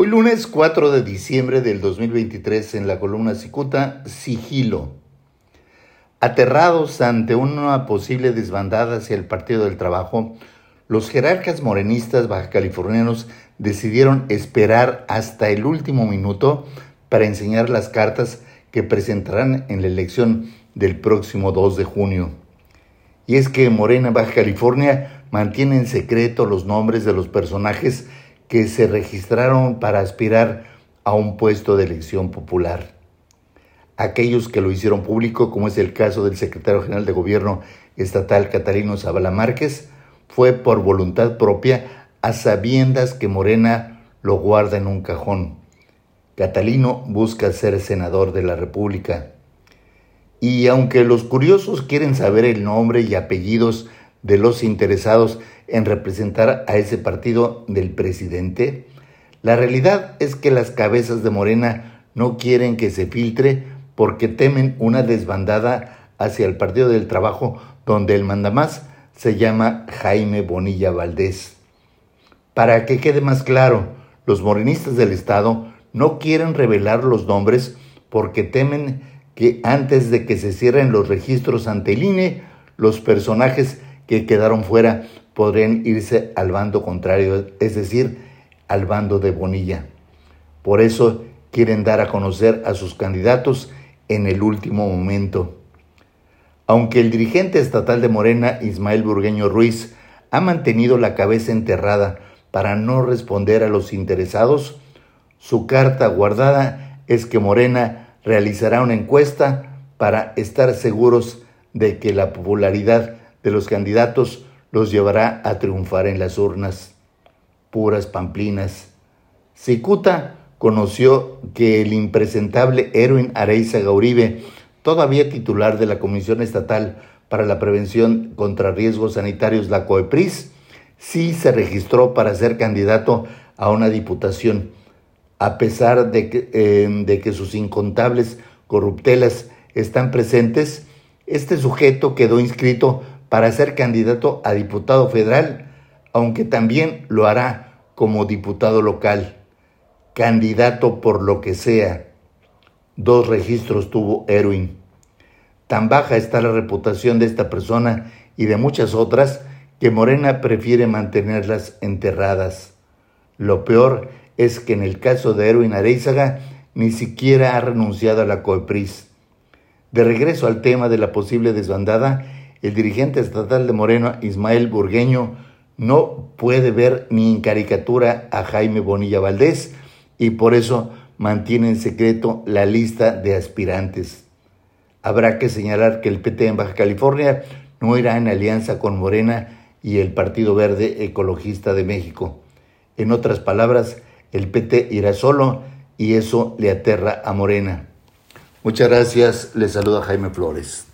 Hoy lunes 4 de diciembre del 2023 en la columna Cicuta, Sigilo. Aterrados ante una posible desbandada hacia el Partido del Trabajo, los jerarcas morenistas bajacalifornianos decidieron esperar hasta el último minuto para enseñar las cartas que presentarán en la elección del próximo 2 de junio. Y es que Morena Baja California mantiene en secreto los nombres de los personajes que se registraron para aspirar a un puesto de elección popular. Aquellos que lo hicieron público, como es el caso del secretario general de gobierno estatal Catalino Zavala Márquez, fue por voluntad propia a sabiendas que Morena lo guarda en un cajón. Catalino busca ser senador de la República. Y aunque los curiosos quieren saber el nombre y apellidos de los interesados en representar a ese partido del presidente? La realidad es que las cabezas de Morena no quieren que se filtre porque temen una desbandada hacia el Partido del Trabajo donde el mandamás se llama Jaime Bonilla Valdés. Para que quede más claro, los morenistas del Estado no quieren revelar los nombres porque temen que antes de que se cierren los registros ante el INE, los personajes que quedaron fuera podrían irse al bando contrario, es decir, al bando de Bonilla. Por eso quieren dar a conocer a sus candidatos en el último momento. Aunque el dirigente estatal de Morena, Ismael Burgueño Ruiz, ha mantenido la cabeza enterrada para no responder a los interesados, su carta guardada es que Morena realizará una encuesta para estar seguros de que la popularidad de los candidatos los llevará a triunfar en las urnas. Puras pamplinas. Cicuta conoció que el impresentable Erwin Areiza Gauribe, todavía titular de la Comisión Estatal para la Prevención contra Riesgos Sanitarios, la COEPRIS, sí se registró para ser candidato a una diputación, a pesar de que, eh, de que sus incontables corruptelas están presentes, este sujeto quedó inscrito para ser candidato a diputado federal, aunque también lo hará como diputado local, candidato por lo que sea. Dos registros tuvo Erwin. Tan baja está la reputación de esta persona y de muchas otras que Morena prefiere mantenerlas enterradas. Lo peor es que en el caso de Erwin Areizaga ni siquiera ha renunciado a la COEPRIS. De regreso al tema de la posible desbandada, el dirigente estatal de Morena, Ismael Burgueño, no puede ver ni en caricatura a Jaime Bonilla Valdés y por eso mantiene en secreto la lista de aspirantes. Habrá que señalar que el PT en Baja California no irá en alianza con Morena y el Partido Verde Ecologista de México. En otras palabras, el PT irá solo y eso le aterra a Morena. Muchas gracias, le saluda Jaime Flores.